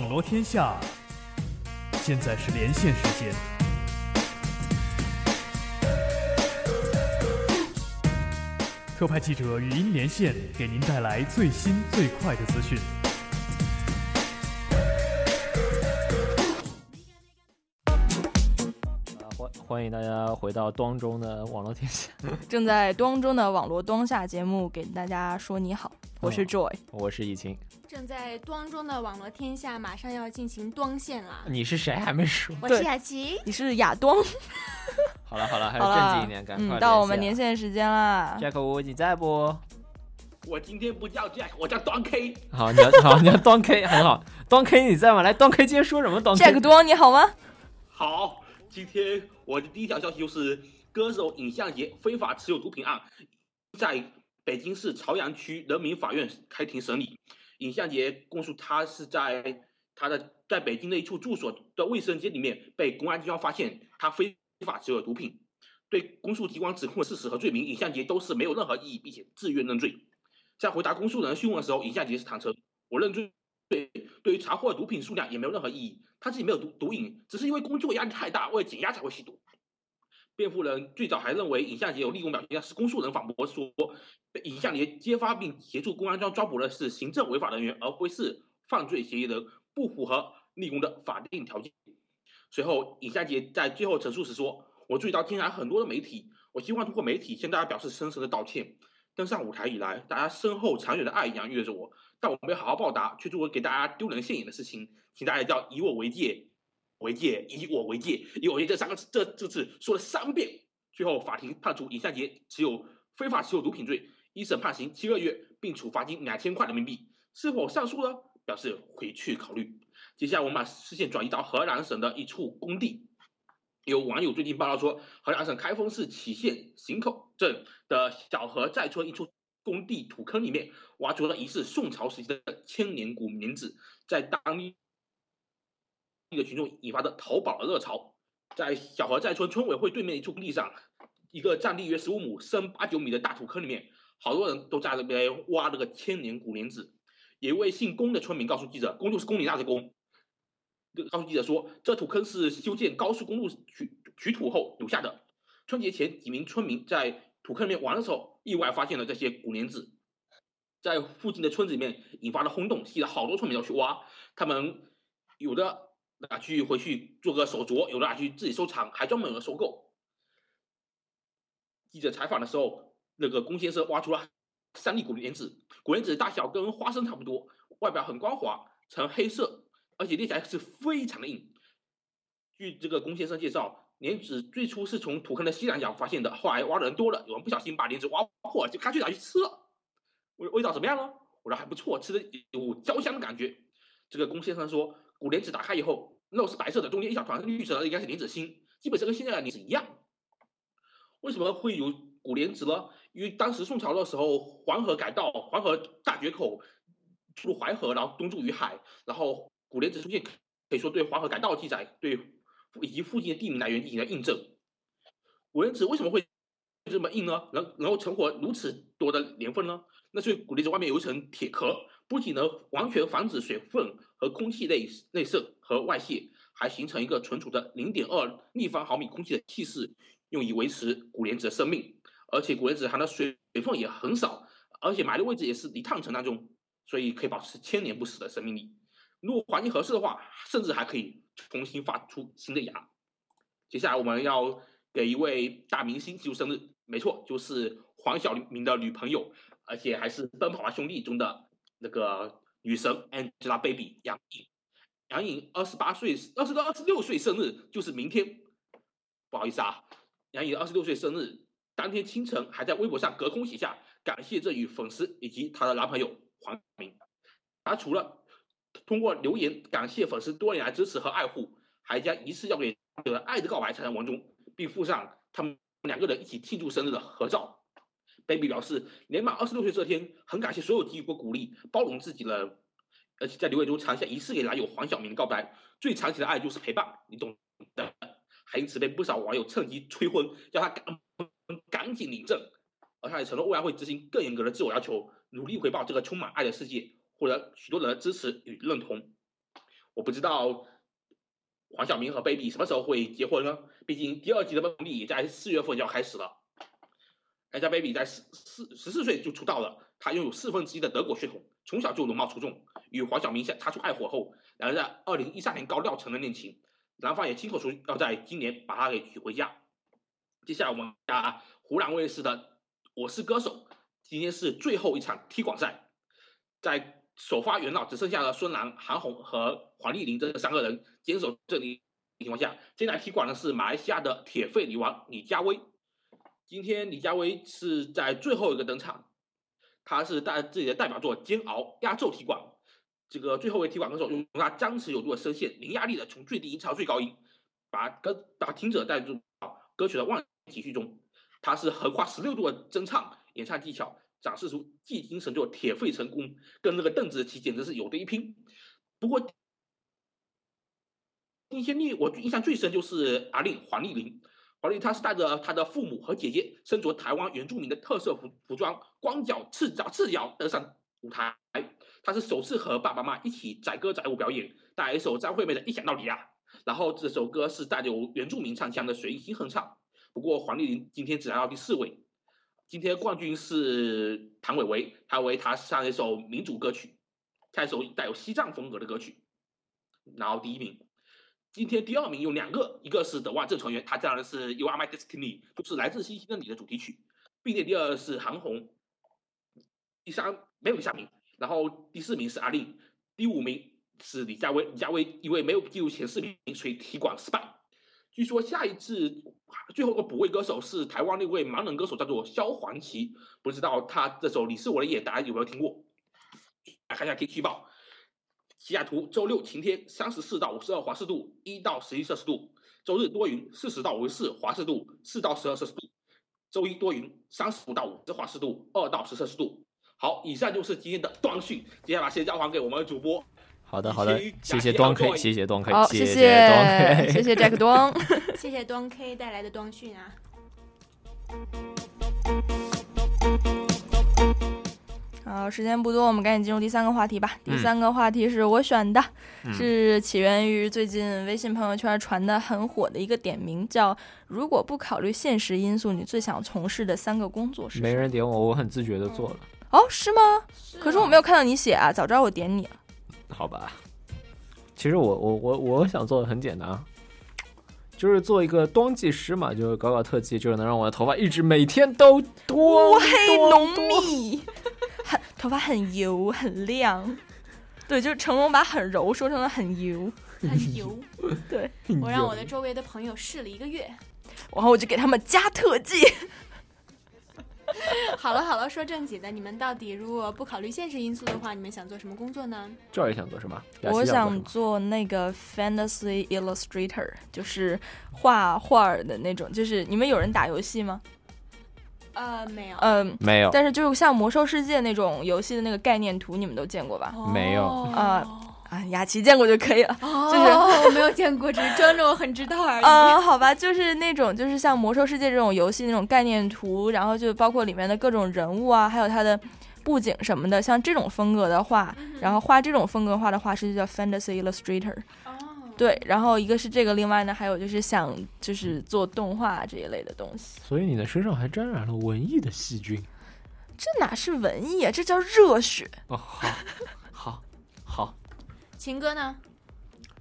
网罗天下，现在是连线时间。特派记者语音连线，给您带来最新最快的资讯。啊，欢欢迎大家回到当中的网络天下，正在当中的网络当下节目给大家说你好，我是 Joy，、我是易晴，正在端中的网络天下马上要进行端线了。你是谁还没说？我是雅琪，你是亚东。好了好了，还是正经一点，赶快、嗯，到我们连线时间了。Jack 吴你在不？我今天不叫 Jack，我叫端 K。好，你要 好，你要端 K 很好，端 K 你在吗？来，端 K 今天说什么？端 K Jack 多你好吗？好，今天我的第一条消息就是歌手尹相杰非法持有毒品案，在北京市朝阳区人民法院开庭审理。尹相杰供述，他是在他的在北京的一处住所的卫生间里面被公安机关发现他非法持有毒品。对公诉机关指控的事实和罪名，尹相杰都是没有任何异议，并且自愿认罪。在回答公诉人讯问的时候，尹相杰是坦诚：“我认罪，对对于查获的毒品数量也没有任何异议。他自己没有毒毒瘾，只是因为工作压力太大，为了减压才会吸毒。”辩护人最早还认为尹相杰有立功表现，但是公诉人反驳说，尹相杰揭发并协助公安机关抓捕的是行政违法人员，而非是犯罪嫌疑人，不符合立功的法定条件。随后，尹相杰在最后陈述时说：“我注意到今天下很多的媒体，我希望通过媒体向大家表示深深的道歉。登上舞台以来，大家深厚长远的爱洋溢着我，但我没有好好报答，却做了给大家丢人现眼的事情，请大家一定要以我为戒，为戒，以我为戒，以我为戒这三个字，这这次说了三遍。最后，法庭判处尹相杰持有非法持有毒品罪，一审判刑七个月，并处罚金两千块人民币。是否上诉呢？表示回去考虑。接下来，我们把视线转移到河南省的一处工地。有网友最近报道说，河南省开封市杞县行口镇的小河寨村一处工地土坑里面，挖出了疑似宋朝时期的千年古名字，在当地一个群众引发的淘宝的热潮。在小河寨村村委会对面一处工地上，一个占地约十五亩、深八九米的大土坑里面，好多人都在那边挖那个千年古莲子。有一位姓龚的村民告诉记者，龚就是龚里娜的龚，告诉记者说，这土坑是修建高速公路取取土后留下的。春节前，几名村民在土坑里面玩的时候，意外发现了这些古莲子，在附近的村子里面引发了轰动，吸引了好多村民要去挖。他们有的拿去回去做个手镯，有的拿去自己收藏，还专门有人收购。记者采访的时候，那个龚先生挖出了三粒古莲子，古莲子大小跟花生差不多，外表很光滑，呈黑色，而且捏起来是非常的硬。据这个龚先生介绍，莲子最初是从土坑的西南角发现的，后来挖的人多了，有人不小心把莲子挖破，就干脆拿去吃了。味味道怎么样呢？我说还不错，吃的有焦香的感觉。这个龚先生说，古莲子打开以后，肉是白色的，中间一小团是绿色的，应该是莲子心，基本上跟现在的莲子一样。为什么会有古莲子呢？因为当时宋朝的时候，黄河改道，黄河大决口出入淮河，然后东注于海，然后古莲子出现，可以说对黄河改道记载，对以及附近的地名来源进行了印证。古莲子为什么会这么硬呢？能能够存活如此多的年份呢？那所以古莲子外面有一层铁壳，不仅能完全防止水分和空气内内渗和外泄，还形成一个存储的零点二立方毫米空气的气室，用以维持古莲子的生命。而且古莲子含的水水分也很少，而且埋的位置也是离碳层当中，所以可以保持千年不死的生命力。如果环境合适的话，甚至还可以重新发出新的芽。接下来我们要给一位大明星祝生日，没错，就是黄晓明的女朋友，而且还是《奔跑吧兄弟》中的那个女神 Angelababy 杨颖。杨颖二十八岁，二十到二十六岁生日就是明天，不好意思啊，杨颖二十六岁生日当天清晨还在微博上隔空写下感谢这与粉丝以及她的男朋友黄明。她除了通过留言感谢粉丝多年来支持和爱护，还将疑似要给的爱的告白藏在文中，并附上他们两个人一起庆祝生日的合照。Baby 表示，年满二十六岁这天，很感谢所有给予过鼓励、包容自己的，而且在留言中长下疑似给男友黄晓明告白，最长期的爱就是陪伴，你懂的。还因此被不少网友趁机催婚，叫他赶赶紧领证。而他也承诺未来会执行更严格的自我要求，努力回报这个充满爱的世界，获得许多人的支持与认同。我不知道黄晓明和 baby 什么时候会结婚呢？毕竟第二季的梦丽也在四月份就要开始了。Angelababy 在十四十四岁就出道了，她拥有四分之一的德国血统，从小就容貌出众。与黄晓明擦出爱火后，两人在二零一三年高调承认恋情，男方也亲口说要在今年把她给娶回家。接下来我们啊，湖南卫视的《我是歌手》，今天是最后一场踢馆赛，在首发元老只剩下了孙楠、韩红和黄丽玲这三个人坚守这里情况下，接下来踢馆的是马来西亚的铁肺女王李佳薇。今天李佳薇是在最后一个登场，她是带自己的代表作《煎熬》压轴踢馆。这个最后一位踢馆歌手用他张弛有度的声线，零压力的从最低音唱到最高音，把歌把听者带入到歌曲的万情绪中。他是横跨十六度的真唱演唱技巧，展示出技惊神作铁肺成功，跟那个邓紫棋简直是有的一拼。不过，丁仙丽我印象最深就是阿令黄丽玲。黄丽玲她是带着她的父母和姐姐，身着台湾原住民的特色服服装，光脚赤脚赤脚登上舞台。她是首次和爸爸妈妈一起载歌载舞表演，带来一首张惠妹的《一想到你啊》。然后这首歌是带有原住民唱腔的随意哼唱。不过黄丽玲今天只拿到第四位，今天冠军是谭维维，谭维维她唱了一首民族歌曲，唱一首带有西藏风格的歌曲，拿到第一名。今天第二名有两个，一个是德万正成员，他唱的是《You Are My Destiny》，就是来自星星的你的主题曲，并且第二是韩红，第三没有第三名，然后第四名是阿令，第五名是李佳薇，李佳薇因为没有进入前四名，所以踢馆失败。据说下一次最后个补位歌手是台湾那位盲人歌手，叫做萧煌奇，不知道他这首《你是我的眼》大家有没有听过？来看一下天气预报。西雅图周六晴天，三十四到五十二华氏度，一到十一摄氏度。周日多云，四十到五十四华氏度，四到十二摄氏度。周一多云，三十五到五十华氏度，二到十摄氏度。好，以上就是今天的端讯，接下来先交还给我们的主播。好的，好的，谢谢端 K，谢谢端 K，好，谢谢端 K，谢谢 Jack 端，谢谢端 K 带来的端讯啊。好，时间不多，我们赶紧进入第三个话题吧。第三个话题是我选的，是起源于最近微信朋友圈传的很火的一个点名，叫“如果不考虑现实因素，你最想从事的三个工作是”。没人点我，我很自觉的做了。哦，是吗？可是我没有看到你写啊，早知道我点你了。好吧，其实我我我我想做的很简单，就是做一个端技师嘛，就是搞搞特技，就是能让我的头发一直每天都多 乌黑浓密。很头发很油 很亮，对，就是成龙把很柔说成了很油，很油。对，我让我的周围的朋友试了一个月，然后我就给他们加特技。好了好了，说正经的，你们到底如果不考虑现实因素的话，你们想做什么工作呢？这儿也想做什么？我想做那个 fantasy illustrator，就是画画的那种。就是你们有人打游戏吗？呃，没有，嗯，没有。但是就像魔兽世界那种游戏的那个概念图，你们都见过吧？没有。啊啊，雅琪见过就可以了。就是我没有见过，只是装着我很知道而已。嗯，好吧，就是那种，就是像魔兽世界这种游戏那种概念图，然后就包括里面的各种人物啊，还有它的布景什么的，像这种风格的画，然后画这种风格画的画师就叫 fantasy illustrator。对，然后一个是这个，另外呢，还有就是想就是做动画这一类的东西。所以你的身上还沾染了文艺的细菌，这哪是文艺啊，这叫热血。哦，好，好，好。情歌呢？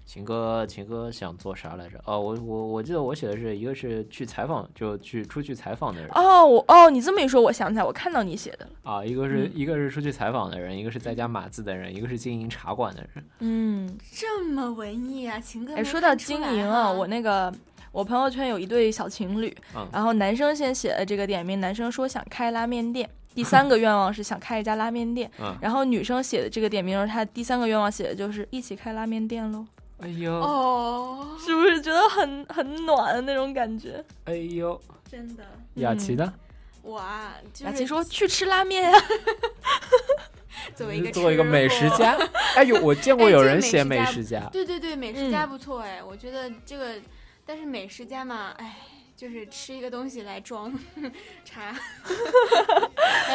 秦哥，秦哥想做啥来着？哦，我我我记得我写的是一个是去采访，就去出去采访的人。哦，我哦，你这么一说，我想起来，我看到你写的了。啊，一个是一个是出去采访的人，一个是在家码字的人，一个是经营茶馆的人。嗯，这么文艺啊，秦哥。哎，说到经营啊，我那个我朋友圈有一对小情侣，然后男生先写了这个点名，男生说想开拉面店。第三个愿望是想开一家拉面店。然后女生写的这个点名，他第三个愿望写的就是一起开拉面店喽。哎呦，哦，是不是觉得很很暖的那种感觉？哎呦，真的。雅琪呢？我啊，雅琪说去吃拉面呀。作为一个 作为一个美食家，哎呦，我见过有人写美食家。对对对，美食家不错哎，我觉得这个，但是美食家嘛，哎。就是吃一个东西来装 茶。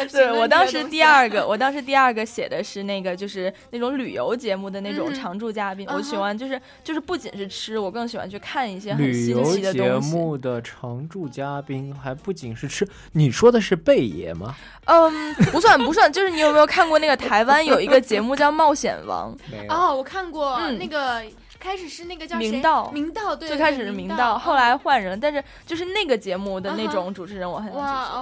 对我当时第二 个，我当时第二个写的是那个，就是那种旅游节目的那种常驻嘉宾。我喜欢就是就是不仅是吃，我更喜欢去看一些很新奇的节目的常驻嘉宾还不仅是吃，你说的是贝爷吗？嗯，不算不算，就是你有没有看过那个台湾有一个节目叫《冒险王》？哦，我看过那个。开始是那个叫明道，明道对，最开始是明道，后来换人，但是就是那个节目的那种主持人，我很喜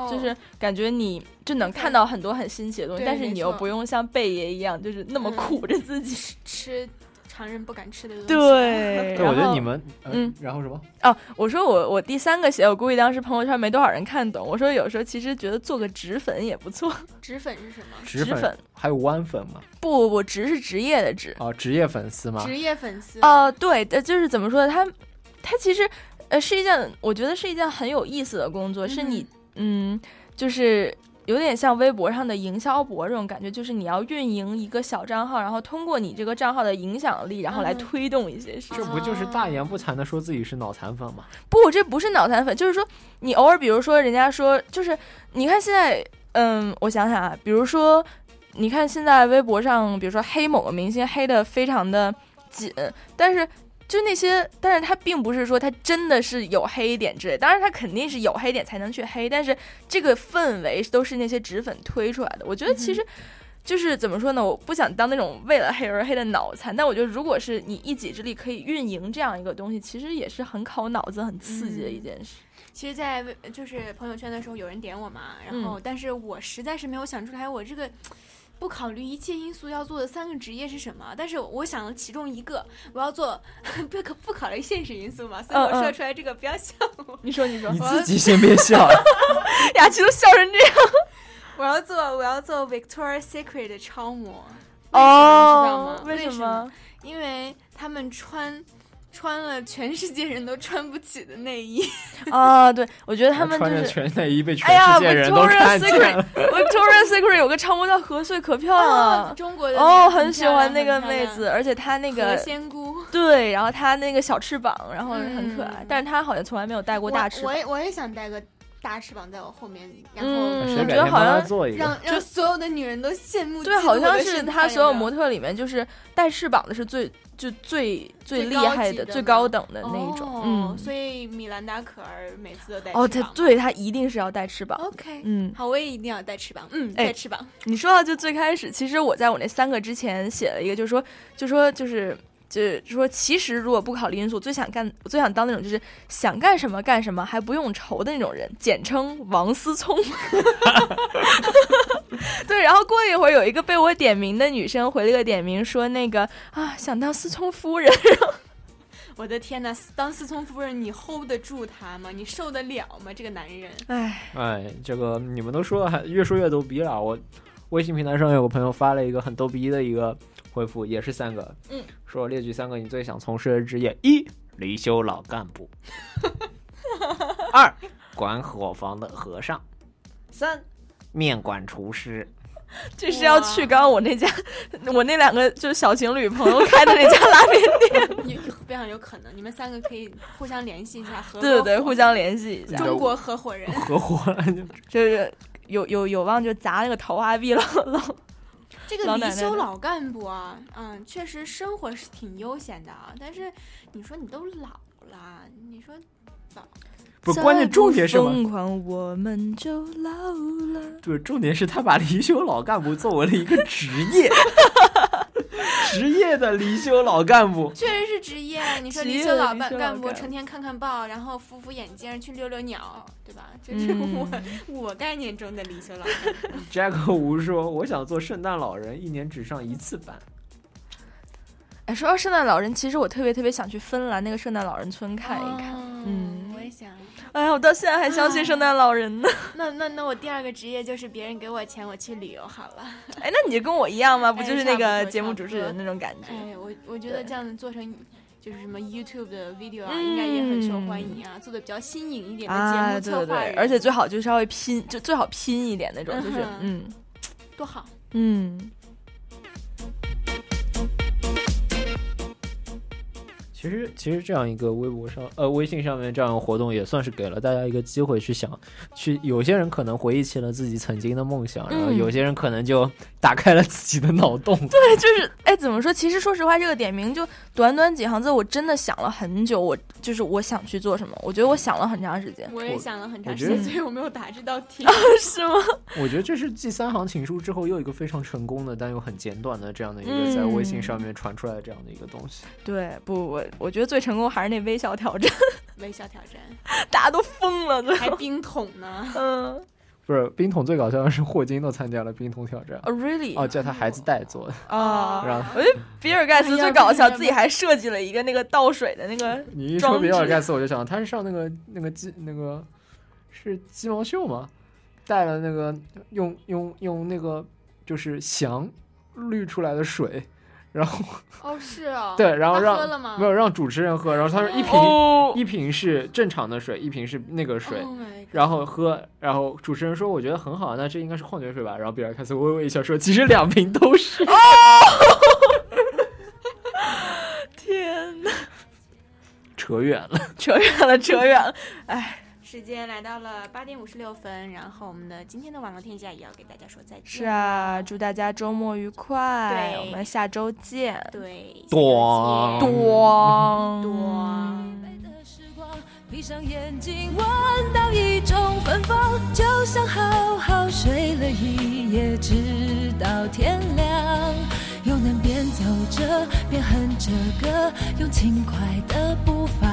就是感觉你就能看到很多很新奇的东西，但是你又不用像贝爷一样，就是那么苦着自己吃。常人不敢吃的东西。对，我觉得你们，嗯，然后什么？哦，我说我我第三个写，我估计当时朋友圈没多少人看懂。我说有时候其实觉得做个纸粉也不错。纸粉是什么？纸粉还有弯粉吗？不不不，职是职业的职。哦，职业粉丝吗？职业粉丝。哦，对，就是怎么说呢？他他其实呃是一件，我觉得是一件很有意思的工作，是你嗯，就是。有点像微博上的营销博这种感觉，就是你要运营一个小账号，然后通过你这个账号的影响力，然后来推动一些事。这不就是大言不惭的说自己是脑残粉吗？不，这不是脑残粉，就是说你偶尔，比如说人家说，就是你看现在，嗯，我想想啊，比如说你看现在微博上，比如说黑某个明星黑的非常的紧，但是。就那些，但是他并不是说他真的是有黑点之类，当然他肯定是有黑点才能去黑，但是这个氛围都是那些纸粉推出来的。我觉得其实就是怎么说呢？我不想当那种为了黑而黑的脑残，但我觉得如果是你一己之力可以运营这样一个东西，其实也是很考脑子、很刺激的一件事。其实，在就是朋友圈的时候，有人点我嘛，然后但是我实在是没有想出来我这个。不考虑一切因素要做的三个职业是什么？但是我想了其中一个，我要做不可不考虑现实因素嘛，所以我说出来这个不要笑我。你说你说，你自己先别笑，雅琪都笑成这样。我要做我要做 Victoria's Secret 的超模，哦，知道吗？为什么？因为他们穿。穿了全世界人都穿不起的内衣 啊！对，我觉得他们穿着全内衣被全世界人都看见了。Victoria's Secret 有个超模叫何穗，可漂亮了。中国的哦，很喜欢那个妹子，而且她那个仙姑对，然后她那个小翅膀，然后很可爱。但是她好像从来没有戴过大翅膀。我也我也想戴个大翅膀在我后面，然后我觉得好像让让所有的女人都羡慕。对，好像是她所有模特里面，就是带翅膀的是最。就最最厉害的、最高等的那一种，嗯，所以米兰达可儿每次都带哦，他对他一定是要带翅膀。OK，嗯，好，我也一定要带翅膀。嗯，带翅膀。你说到就最开始，其实我在我那三个之前写了一个，就是说，就说就是。就是说，其实如果不考虑因素，最想干、最想当那种就是想干什么干什么还不用愁的那种人，简称王思聪。对，然后过一会儿，有一个被我点名的女生回了个点名，说那个啊，想当思聪夫人。我的天哪，当思聪夫人，你 hold 得住他吗？你受得了吗？这个男人。哎哎，这个你们都说的还越说越逗逼了。我微信平台上有个朋友发了一个很逗逼的一个。回复也是三个，嗯，说列举三个你最想从事的职业：一、离休老干部；二、管伙房的和尚；三、面馆厨师。这是要去刚刚我那家，我那两个就是小情侣朋友开的那家拉面店，非常有可能，你们三个可以互相联系一下，合对对对，互相联系一下，中国合伙人，合伙就是有有有望就砸那个桃花币了了。这个离休老干部啊，嗯，确实生活是挺悠闲的啊。但是你说你都老了，你说老不关键重点是疯狂我们就老了。对，重点是他把离休老干部作为了一个职业。职业的离休老干部确实是职业。你说离休老干干部成天看看报，然后扶扶眼镜，去遛遛鸟，对吧？这是我 我概念中的离休老干部。Jack 吴说：“我想做圣诞老人，一年只上一次班。”哎，说到圣诞老人，其实我特别特别想去芬兰那个圣诞老人村看一看。嗯，我也想。哎呀，我到现在还相信圣诞老人呢。那那那我第二个职业就是别人给我钱，我去旅游好了。哎，那你就跟我一样吗？不就是那个节目主持人那种感觉？哎，我我觉得这样子做成就是什么 YouTube 的 video 啊，应该也很受欢迎啊，做的比较新颖一点的节啊，目对对对，策划人，而且最好就稍微拼，就最好拼一点那种，就是嗯嗯多好。嗯。其实，其实这样一个微博上，呃，微信上面这样的活动，也算是给了大家一个机会去想，去有些人可能回忆起了自己曾经的梦想，然后嗯有些人可能就打开了自己的脑洞。对，就是哎，怎么说？其实说实话，这个点名就短短几行字，我真的想了很久。我就是我想去做什么，我觉得我想了很长时间。我也想了很长时间，所以我没有答这道题。是吗？我觉得这是继三行情书之后又一个非常成功的，但又很简短的这样的一个嗯在微信上面传出来的这样的一个东西。对，不，我我觉得最成功还是那微笑挑战，微笑挑战，大家都疯了，最后还冰桶呢。嗯，不是冰桶最搞笑的是霍金都参加了冰桶挑战。哦，really？哦，叫他孩子代做的。啊，然后我觉得比尔盖茨最搞笑，自己还设计了一个那个倒水的那个你一说比尔盖茨，我就想他是上那个那个鸡那个是鸡毛秀吗？带了那个用用用那个就是翔滤出来的水，然后哦，是哦。对，然后让喝了吗？没有让主持人喝，然后他说一瓶、哦一瓶是正常的水，一瓶是那个水。Oh 然后喝，然后主持人说：“我觉得很好，那这应该是矿泉水吧？”然后比尔盖茨微微一笑说：“其实两瓶都是。哦 天哪，扯远了，扯远了，扯远了，哎。时间来到了八点五十六分，然后我们的今天的网络天下也要给大家说再见。是啊，祝大家周末愉快，对我们下周见。对，咣咣咣。闭上眼睛，闻到一种芬芳，就像好好睡了一夜，直到天亮。又能边走着边哼着歌，用轻快的步伐。